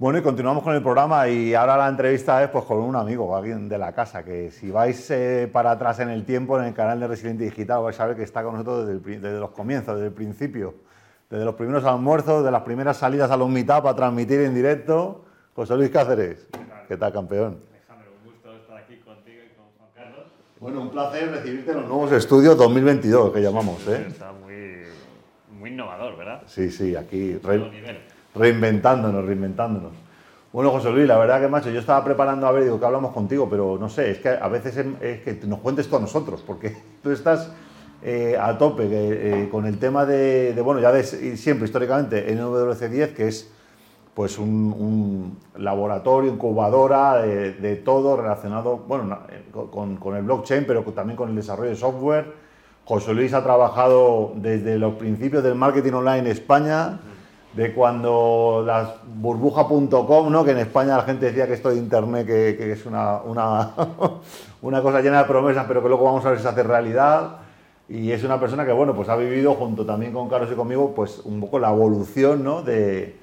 Bueno, y continuamos con el programa y ahora la entrevista es pues con un amigo, alguien de la casa, que si vais eh, para atrás en el tiempo en el canal de Resiliente Digital vais a ver que está con nosotros desde, los comienzos, desde el principio, desde los primeros almuerzos, de las primeras salidas a los meetup a transmitir en directo. José Luis Cáceres, ¿qué tal campeón? Alejandro, un gusto estar aquí contigo y con Juan Carlos. Bueno, un placer recibirte en los nuevos estudios 2022 que llamamos. ¿eh? Está muy, muy innovador, ¿verdad? Sí, sí, aquí reinventándonos, reinventándonos. Bueno, José Luis, la verdad que, macho, yo estaba preparando a ver, digo, que hablamos contigo, pero no sé, es que a veces es, que nos cuentes tú a nosotros, porque tú estás eh, a tope eh, con el tema de, bueno, ya de siempre históricamente NWC10, que es pues un, laboratorio, incubadora de, todo relacionado, bueno, con, con, el blockchain, pero también con el desarrollo de software. José Luis ha trabajado desde los principios del marketing online en España de cuando las burbuja.com, ¿no? que en España la gente decía que esto de Internet que, es una, una, cosa llena de promesas, pero que luego vamos a ver si se hace realidad. Y es una persona que, bueno, pues ha vivido junto también con Carlos y conmigo, pues un poco la evolución, ¿no? de,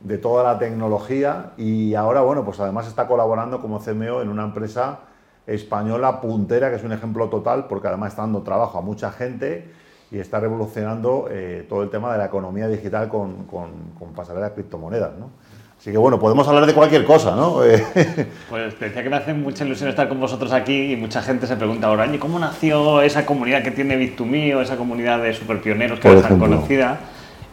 de toda la tecnología y ahora, bueno, pues además está colaborando como CMO en una empresa española puntera, que es un ejemplo total, porque además está dando trabajo a mucha gente y está revolucionando eh, todo el tema de la economía digital con, con, con pasarela de criptomonedas, ¿no? Así que bueno, podemos hablar de cualquier cosa, ¿no? pues te decía que me hace mucha ilusión estar con vosotros aquí y mucha gente se pregunta ahora, ¿cómo nació esa comunidad que tiene Bit2Me o esa comunidad de superpioneros que es tan conocida?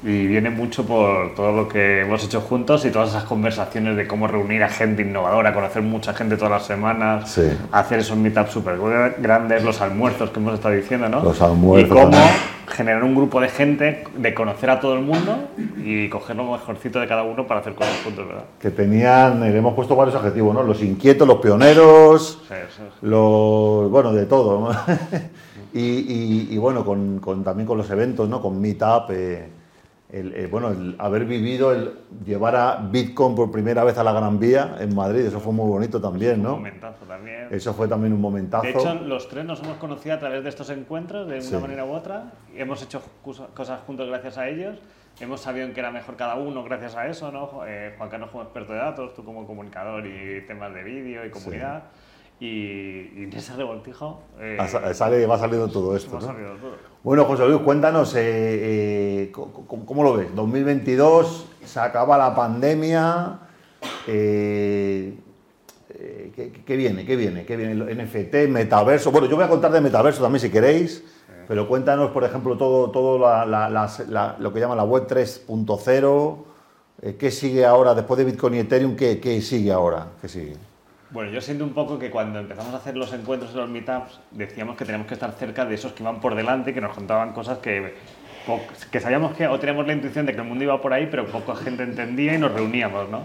Y viene mucho por todo lo que hemos hecho juntos y todas esas conversaciones de cómo reunir a gente innovadora, conocer mucha gente todas las semanas, hacer esos meetups súper grandes, los almuerzos que hemos estado diciendo, ¿no? Los almuerzos. Y cómo generar un grupo de gente, de conocer a todo el mundo y coger lo mejorcito de cada uno para hacer cosas juntos, ¿verdad? Que tenían, le hemos puesto varios objetivos, ¿no? Los inquietos, los pioneros, los, bueno, de todo, y, y, bueno, con, con, también con los eventos, ¿no? Con Meetup, eh, el, eh, bueno, el haber vivido, el llevar a Bitcoin por primera vez a la Gran Vía en Madrid, eso fue muy bonito también, ¿no? Un momentazo también. Eso fue también un momentazo. De hecho, los tres nos hemos conocido a través de estos encuentros, de una manera u otra. Hemos hecho cosas juntos gracias a ellos. Hemos sabido en qué era mejor cada uno gracias a eso, ¿no? Eh, Juan Carlos como experto de datos, tú como comunicador y temas de vídeo y comunidad. Y, en ese revoltijo... Eh, sale, va saliendo todo esto, ¿no? Bueno, José Luis, cuéntanos, eh, eh ¿cómo, lo ves? 2022, se acaba la pandemia, eh, ¿qué, viene? ¿Qué viene? ¿Qué viene? NFT, metaverso. Bueno, yo voy a contar de metaverso también si queréis, pero cuéntanos, por ejemplo, todo, todo lo que llama la web 3.0. ¿Qué sigue ahora después de Bitcoin y Ethereum? ¿Qué, qué sigue ahora? ¿Qué sigue? Bueno, yo siento un poco que cuando empezamos a hacer los encuentros y los meetups, decíamos que teníamos que estar cerca de esos que iban por delante, que nos contaban cosas que, que sabíamos que, o teníamos la intuición de que el mundo iba por ahí, pero poca gente entendía y nos reuníamos, ¿no?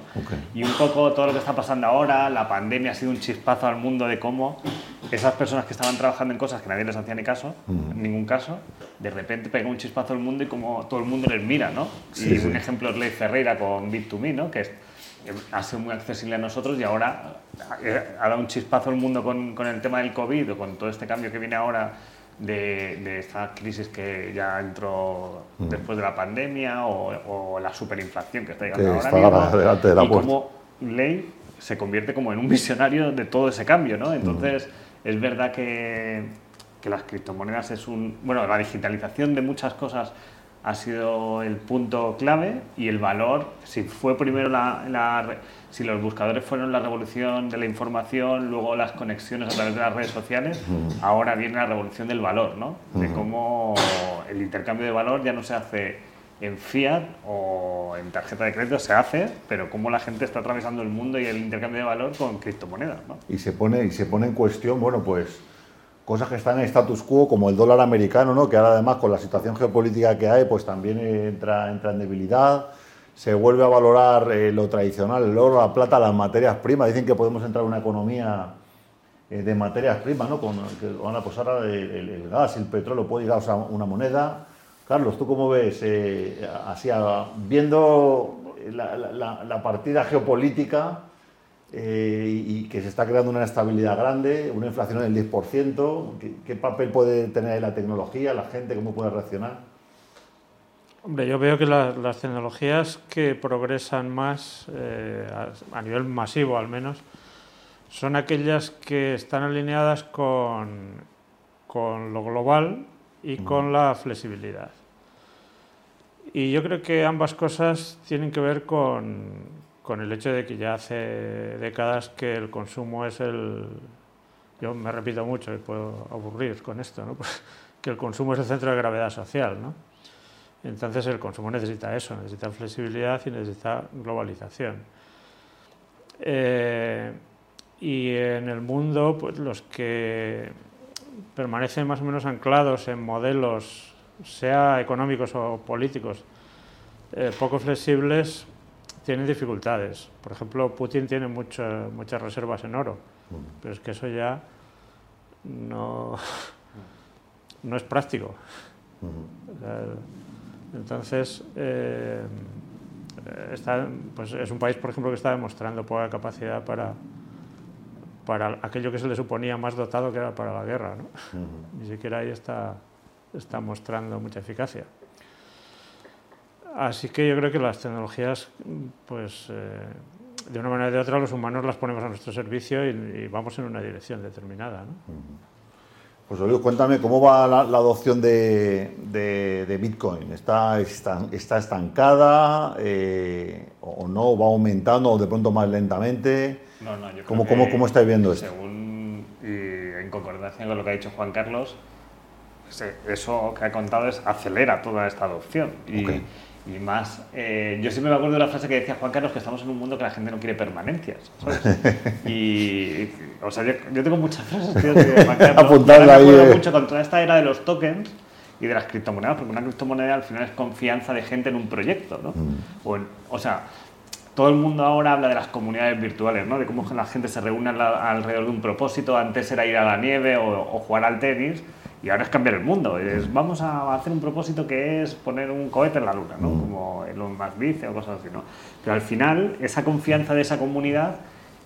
Y un poco todo lo que está pasando ahora, la pandemia ha sido un chispazo al mundo de cómo esas personas que estaban trabajando en cosas que nadie les hacía ni caso, en ningún caso, de repente pega un chispazo al mundo y como todo el mundo les mira, ¿no? y un ejemplo es Ley Ferreira con Bit2Me, ¿no? Que es, ha sido muy accesible a nosotros y ahora ha dado un chispazo al mundo con, con, el tema del COVID o con todo este cambio que viene ahora de, de esta crisis que ya entró mm. después de la pandemia o, la superinflación que está llegando ahora mismo. y como ley se convierte como en un visionario de todo ese cambio, ¿no? Entonces, mm. es verdad que, que las criptomonedas es un... Bueno, la digitalización de muchas cosas ha sido el punto clave y el valor, si fue primero la, si los buscadores fueron la revolución de la información, luego las conexiones a través de las redes sociales, ahora viene la revolución del valor, ¿no? De cómo el intercambio de valor ya no se hace en fiat o en tarjeta de crédito, se hace, pero cómo la gente está atravesando el mundo y el intercambio de valor con criptomonedas, ¿no? Y se pone, y se pone en cuestión, bueno, pues cosas que están en status quo, como el dólar americano, ¿no? que ahora además con la situación geopolítica que hay, pues también entra, entra en debilidad. Se vuelve a valorar eh, lo tradicional, el oro, la plata, las materias primas. Dicen que podemos entrar en una economía eh, de materias primas, ¿no? Con, que van a posar el, el, gas, el petróleo, puede llegar a una moneda. Carlos, ¿tú cómo ves, eh, así, viendo la, la partida geopolítica, eh, y que se está creando una estabilidad grande, una inflación del 10%. ¿Qué, papel puede tener la tecnología, la gente, cómo puede reaccionar? Hombre, yo veo que las tecnologías que progresan más, eh, a, nivel masivo al menos, son aquellas que están alineadas con, con lo global y con la flexibilidad. Y yo creo que ambas cosas tienen que ver con, con el hecho de que ya hace décadas que el consumo es el... Yo me repito mucho y puedo aburrir con esto, ¿no? Pues que el consumo es el centro de gravedad social. ¿no? Entonces el consumo necesita eso, necesita flexibilidad y necesita globalización. Eh, y en el mundo, pues los que permanecen más o menos anclados en modelos, sea económicos o políticos, eh, poco flexibles, tienen dificultades. Por ejemplo, Putin tiene muchas reservas en oro, pero es que eso ya no, no es práctico. Entonces, eh, está, pues es un país, por ejemplo, que está demostrando poca capacidad para, para aquello que se le suponía más dotado que era para la guerra. ¿no? Ni siquiera ahí está, está mostrando mucha eficacia. Así que yo creo que las tecnologías, pues eh, de una manera o de otra, los humanos las ponemos a nuestro servicio y, vamos en una dirección determinada. ¿no? Pues Luis, cuéntame cómo va la, adopción de, Bitcoin. ¿Está, está, estancada eh, o no? ¿Va aumentando o de pronto más lentamente? No, no, yo ¿Cómo, cómo, ¿Cómo estáis viendo esto? Según, y en concordancia con lo que ha dicho Juan Carlos, eso que ha contado es acelera toda esta adopción. Y, y más, eh, yo siempre me acuerdo de la frase que decía Juan Carlos, que estamos en un mundo que la gente no quiere permanencias. ¿sabes? y, o sea, yo, tengo muchas frases tío, de Juan Carlos. me acuerdo eh. mucho con toda esta era de los tokens y de las criptomonedas, porque una criptomoneda al final es confianza de gente en un proyecto, ¿no? Mm. O, sea, todo el mundo ahora habla de las comunidades virtuales, ¿no? De cómo la gente se reúne alrededor de un propósito. Antes era ir a la nieve o, o jugar al tenis y ahora es cambiar el mundo. Es, vamos a hacer un propósito que es poner un cohete en la luna, ¿no? Mm. como Elon Musk dice o cosas así. ¿no? Pero al final, esa confianza de esa comunidad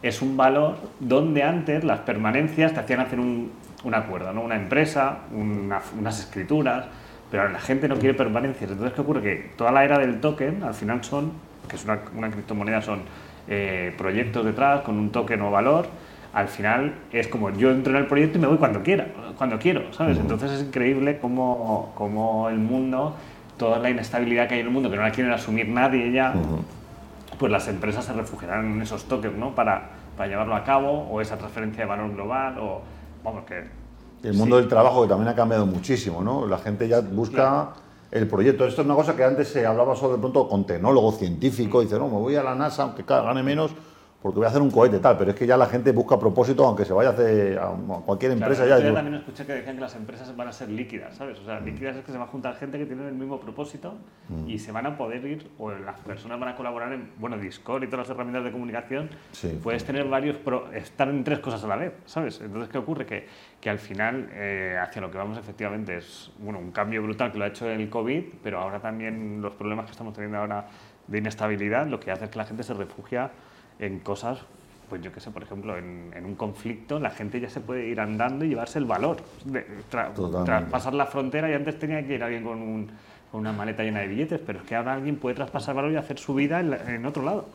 es un valor donde antes las permanencias te hacían hacer un, un acuerdo, ¿no? una empresa, unas escrituras, pero la gente no quiere permanencias. Entonces, ¿qué ocurre? Que toda la era del token al final son, que es una, una criptomoneda, son eh, proyectos detrás con un token o valor al final es como yo entro en el proyecto y me voy cuando quiera, cuando quiero, ¿sabes? Entonces es increíble cómo, cómo, el mundo, toda la inestabilidad que hay en el mundo, que no la quieren asumir nadie ya, pues las empresas se refugiarán en esos toques, ¿no? Para, para llevarlo a cabo, o esa transferencia de valor global, o vamos, que... El mundo del trabajo que también ha cambiado muchísimo, ¿no? La gente ya busca... el proyecto. Esto es una cosa que antes se hablaba solo de pronto con tecnólogo científico, dice, no, me voy a la NASA, aunque gane menos, porque voy a hacer un cohete tal, pero es que ya la gente busca propósito, aunque se vaya a hacer a cualquier empresa ya. Yo también escuché que decían que las empresas van a ser líquidas, ¿sabes? O sea, líquidas es que se va a juntar gente que tiene el mismo propósito mm. y se van a poder ir, o las personas van a colaborar en, bueno, Discord y todas las herramientas de comunicación. Puedes tener varios, estar en tres cosas a la vez, ¿sabes? Entonces, ¿qué ocurre? Que, que al final, eh, hacia lo que vamos efectivamente es, bueno, un cambio brutal que lo ha hecho el COVID, pero ahora también los problemas que estamos teniendo ahora de inestabilidad, lo que hace es que la gente se refugia en cosas, pues yo qué sé, por ejemplo, en, un conflicto la gente ya se puede ir andando y llevarse el valor. De, traspasar la frontera y antes tenía que ir alguien con, una maleta llena de billetes, pero es que ahora alguien puede traspasar valor y hacer su vida en, otro lado.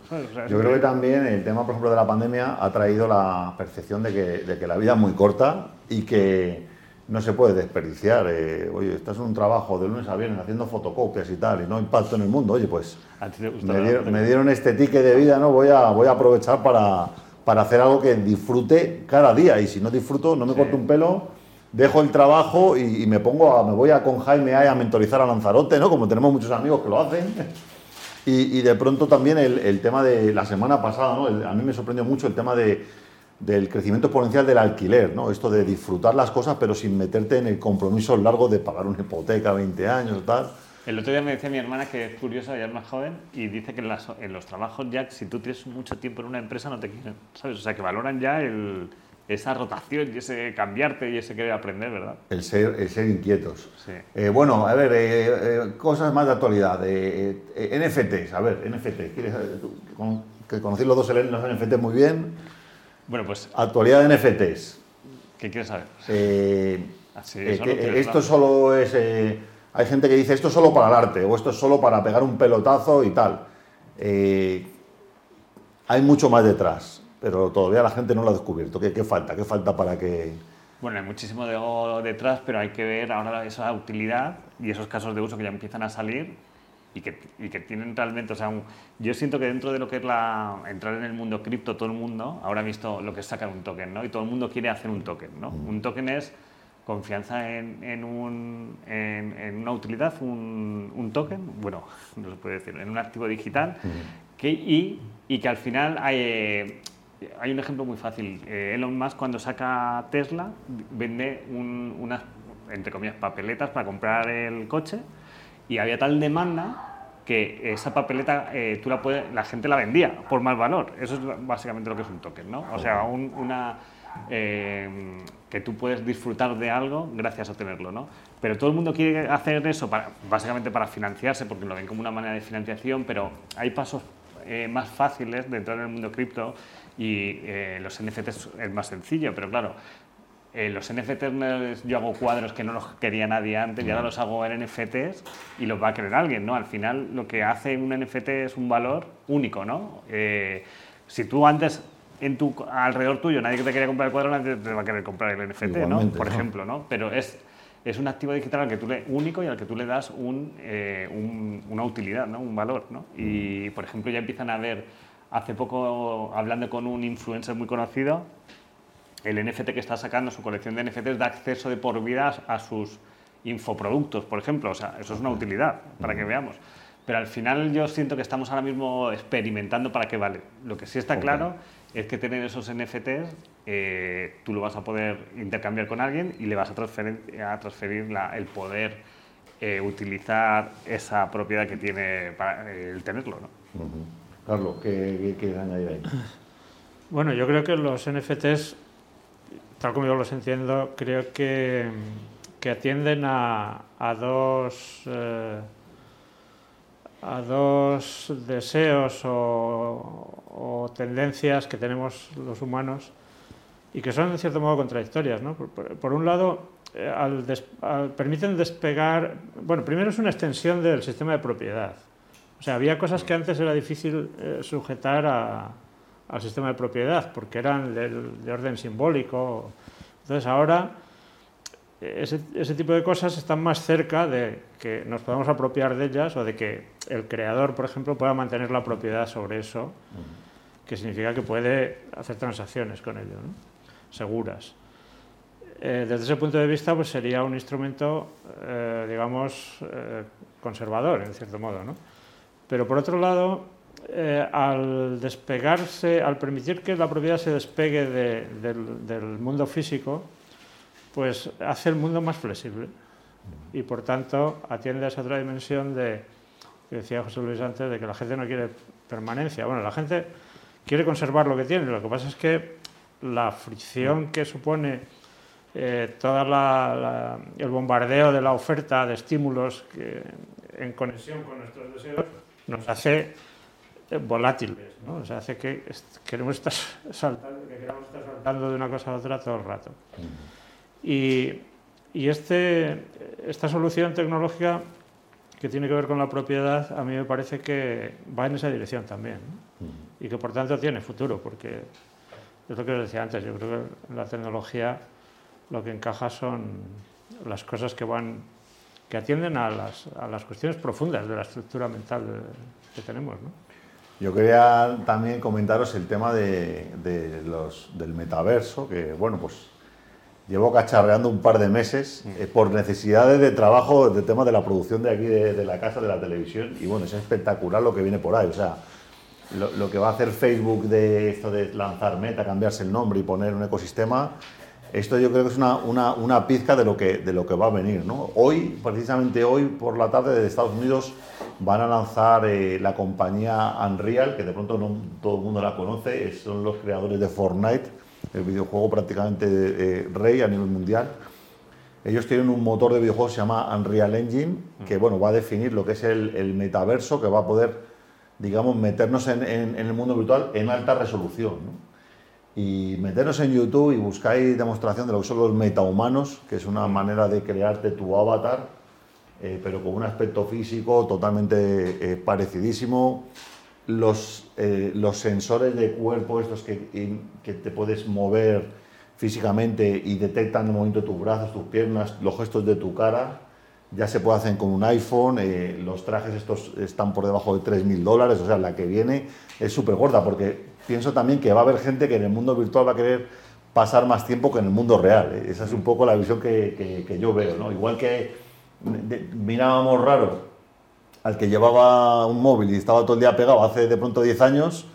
yo creo que también el tema, por ejemplo, de la pandemia ha traído la percepción de que, de que la vida es muy corta y que no se puede desperdiciar. Eh, oye, estás en un trabajo de lunes a viernes haciendo fotocopias y tal, y no impacto en el mundo. Oye, pues me dieron, este ticket de vida, ¿no? Voy a, voy a aprovechar para, para hacer algo que disfrute cada día. Y si no disfruto, no me corto un pelo, dejo el trabajo y, me pongo a, me voy a con Jaime a, a mentorizar a Lanzarote, ¿no? Como tenemos muchos amigos que lo hacen. Y, y de pronto también el, el, tema de la semana pasada, ¿no? a mí me sorprendió mucho el tema de del crecimiento exponencial del alquiler, ¿no? Esto de disfrutar las cosas pero sin meterte en el compromiso largo de pagar una hipoteca 20 años tal. El otro día me decía mi hermana que es curiosa, ya es más joven, y dice que en, los trabajos ya, si tú tienes mucho tiempo en una empresa, no te quieren, ¿sabes? O sea, que valoran ya el, esa rotación y ese cambiarte y ese querer aprender, ¿verdad? El ser, el ser inquietos. Sí. Eh, bueno, a ver, eh, eh, cosas más de actualidad. NFTs, a ver, NFT, ¿quieres, que conocéis los dos los NFTs muy bien. Bueno, pues. Actualidad de NFTs. ¿Qué quieres saber? Eh, eh, esto solo es. Eh, hay gente que dice esto es solo para el arte o esto es solo para pegar un pelotazo y tal. Eh, hay mucho más detrás, pero todavía la gente no lo ha descubierto. ¿Qué, qué falta? ¿Qué falta para que...? Bueno, hay muchísimo de detrás, pero hay que ver ahora esa utilidad y esos casos de uso que ya empiezan a salir y que, y que tienen realmente, o sea, yo siento que dentro de lo que es la, entrar en el mundo cripto, todo el mundo ahora ha visto lo que es sacar un token, ¿no? Y todo el mundo quiere hacer un token, ¿no? Mm. Un token es confianza en, en, un, en, una utilidad, un, un, token, bueno, no se puede decir, en un activo digital, mm. que, y, y, que al final hay, hay un ejemplo muy fácil. Eh, Elon Musk cuando saca Tesla vende unas, entre comillas, papeletas para comprar el coche y había tal demanda que esa papeleta eh, tú la, puede, la gente la vendía por más valor. Eso es básicamente lo que es un token, ¿no? O sea, una, eh, que tú puedes disfrutar de algo gracias a tenerlo, ¿no? Pero todo el mundo quiere hacer eso para, básicamente para financiarse, porque lo ven como una manera de financiación, pero hay pasos más fáciles de entrar en el mundo cripto y eh, los NFTs es más sencillo, pero claro, eh, los NFTs yo hago cuadros que no los quería nadie antes y ahora los hago en NFTs y los va a querer alguien, ¿no? Al final lo que hace un NFT es un valor único, ¿no? Eh, si tú antes en tu alrededor tuyo nadie que te quería comprar el cuadro nadie te va a querer comprar el NFT, ¿no? Por ejemplo, ¿no? Pero es es un activo digital al que tú le, único y al que tú le das un, una utilidad, ¿no? un valor. ¿no? Y, por ejemplo, ya empiezan a ver hace poco, hablando con un influencer muy conocido, el NFT que está sacando, su colección de NFTs, da acceso de por vida a sus infoproductos, por ejemplo. O sea, eso es una utilidad, para que veamos. Pero al final yo siento que estamos ahora mismo experimentando para qué vale. Lo que sí está claro es que tener esos NFTs, eh, tú lo vas a poder intercambiar con alguien y le vas a transferir, a transferir el poder eh, utilizar esa propiedad que tiene para el tenerlo. ¿no? Carlos, ¿qué, qué, añadir ahí? Bueno, yo creo que los NFTs, tal como yo los entiendo, creo que, que atienden a, a dos, eh, a dos deseos o, o, tendencias que tenemos los humanos y que son en cierto modo contradictorias. ¿no? Por, un lado, eh, permiten despegar, bueno, primero es una extensión del sistema de propiedad. O sea, había cosas que antes era difícil eh, sujetar al sistema de propiedad porque eran de, orden simbólico. Entonces ahora ese, ese, tipo de cosas están más cerca de que nos podamos apropiar de ellas o de que el creador, por ejemplo, pueda mantener la propiedad sobre eso, que significa que puede hacer transacciones con ello, ¿no? seguras. Eh, desde ese punto de vista, pues sería un instrumento, eh, digamos, conservador, en cierto modo, ¿no? Pero por otro lado, eh, al despegarse, al permitir que la propiedad se despegue del, mundo físico, pues hace el mundo más flexible. Y por tanto atiende a esa otra dimensión de, que decía José Luis antes, de que la gente no quiere permanencia. Bueno, la gente quiere conservar lo que tiene, lo que pasa es que la fricción que supone eh, todo el bombardeo de la oferta de estímulos en conexión con nuestros deseos nos hace volátiles, ¿no? O sea, hace que queremos estar saltando, que queramos estar saltando de una cosa a otra todo el rato. Y, y este, esta solución tecnológica que tiene que ver con la propiedad, a mí me parece que va en esa dirección también. Y que por tanto tiene futuro, porque es lo que os decía antes, yo creo que en la tecnología lo que encaja son las cosas que van que atienden a las, a las cuestiones profundas de la estructura mental que tenemos. ¿no? Yo quería también comentaros el tema de, del metaverso, que bueno, pues llevo cacharreando un par de meses eh, por necesidades de trabajo de tema de la producción de aquí de, de, la casa, de la televisión, y bueno, es espectacular lo que viene por ahí, o sea, lo, lo que va a hacer Facebook de esto de lanzar meta, cambiarse el nombre y poner un ecosistema, esto yo creo que es una, una, una, pizca de lo, que, de lo que va a venir. ¿no? Hoy, precisamente hoy por la tarde de Estados Unidos, van a lanzar eh, la compañía Unreal, que de pronto no todo el mundo la conoce, son los creadores de Fortnite, el videojuego prácticamente eh, rey a nivel mundial. Ellos tienen un motor de videojuegos que se llama Unreal Engine, que bueno, va a definir lo que es el, el metaverso, que va a poder, digamos, meternos en, en, en el mundo virtual en alta resolución. ¿no? Y meteros en YouTube y buscáis demostración de lo que son los metahumanos, que es una manera de crearte tu avatar eh, pero con un aspecto físico totalmente eh, parecidísimo. Los, eh, los sensores de cuerpo, estos que, que te puedes mover físicamente y detectan el movimiento de tus brazos, tus piernas, los gestos de tu cara, ya se puede hacer con un iPhone. eh, los trajes estos están por debajo de 3.000 dólares, o sea, la que viene es súper gorda, porque pienso también que va a haber gente que en el mundo virtual va a querer pasar más tiempo que en el mundo real. ¿eh? Esa es un poco la visión que, que- que yo veo. ¿no? Igual que mirábamos raro al que llevaba un móvil y estaba todo el día pegado hace de pronto 10 años,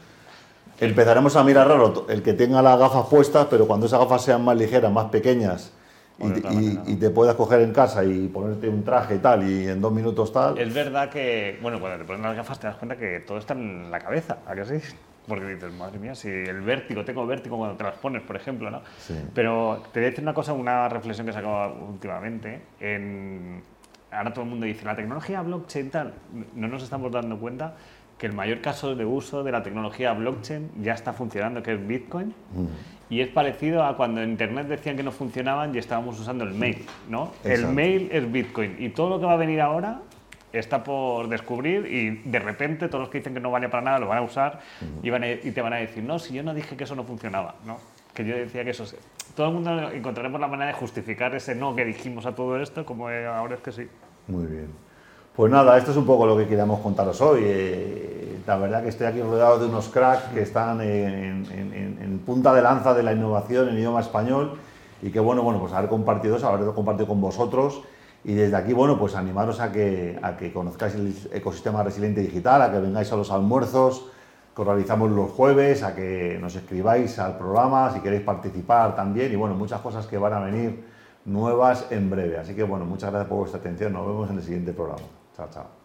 empezaremos a mirar raro el que tenga las gafas puestas, pero cuando esas gafas sean más ligeras, más pequeñas, y, y- y te puedas coger en casa y ponerte un traje y tal, y en dos minutos tal. Es verdad que, bueno, cuando te pones las gafas te das cuenta que todo está en la cabeza, ¿a que sí? Porque dices, madre mía, si el vértigo, tengo vértigo cuando te las pones, por ejemplo, ¿no? Sí. Pero te voy a decir una cosa, una reflexión que he sacado últimamente. En, ahora todo el mundo dice, la tecnología blockchain tal. No nos estamos dando cuenta que el mayor caso de uso de la tecnología blockchain ya está funcionando, que es Bitcoin. Y es parecido a cuando en Internet decían que no funcionaban y estábamos usando el mail, ¿no? El mail es Bitcoin y todo lo que va a venir ahora está por descubrir y de repente todos los que dicen que no vale para nada lo van a usar y, van a- y te van a decir, no, si yo no dije que eso no funcionaba, ¿no? Que yo decía que eso... Todo el mundo encontraremos la manera de justificar ese no que dijimos a todo esto como eh, ahora es que sí. Muy bien. Pues nada, esto es un poco lo que queríamos contaros hoy. Eh, la verdad que estoy aquí rodeado de unos cracks que están en, punta de lanza de la innovación en idioma español y que bueno, bueno, pues haber compartido eso, haberlo compartido con vosotros y desde aquí, bueno, pues animaros a que, a que conozcáis el ecosistema resiliente digital, a que vengáis a los almuerzos que realizamos los jueves, a que nos escribáis al programa si queréis participar también y bueno, muchas cosas que van a venir nuevas en breve. Así que bueno, muchas gracias por vuestra atención, nos vemos en el siguiente programa. ciao。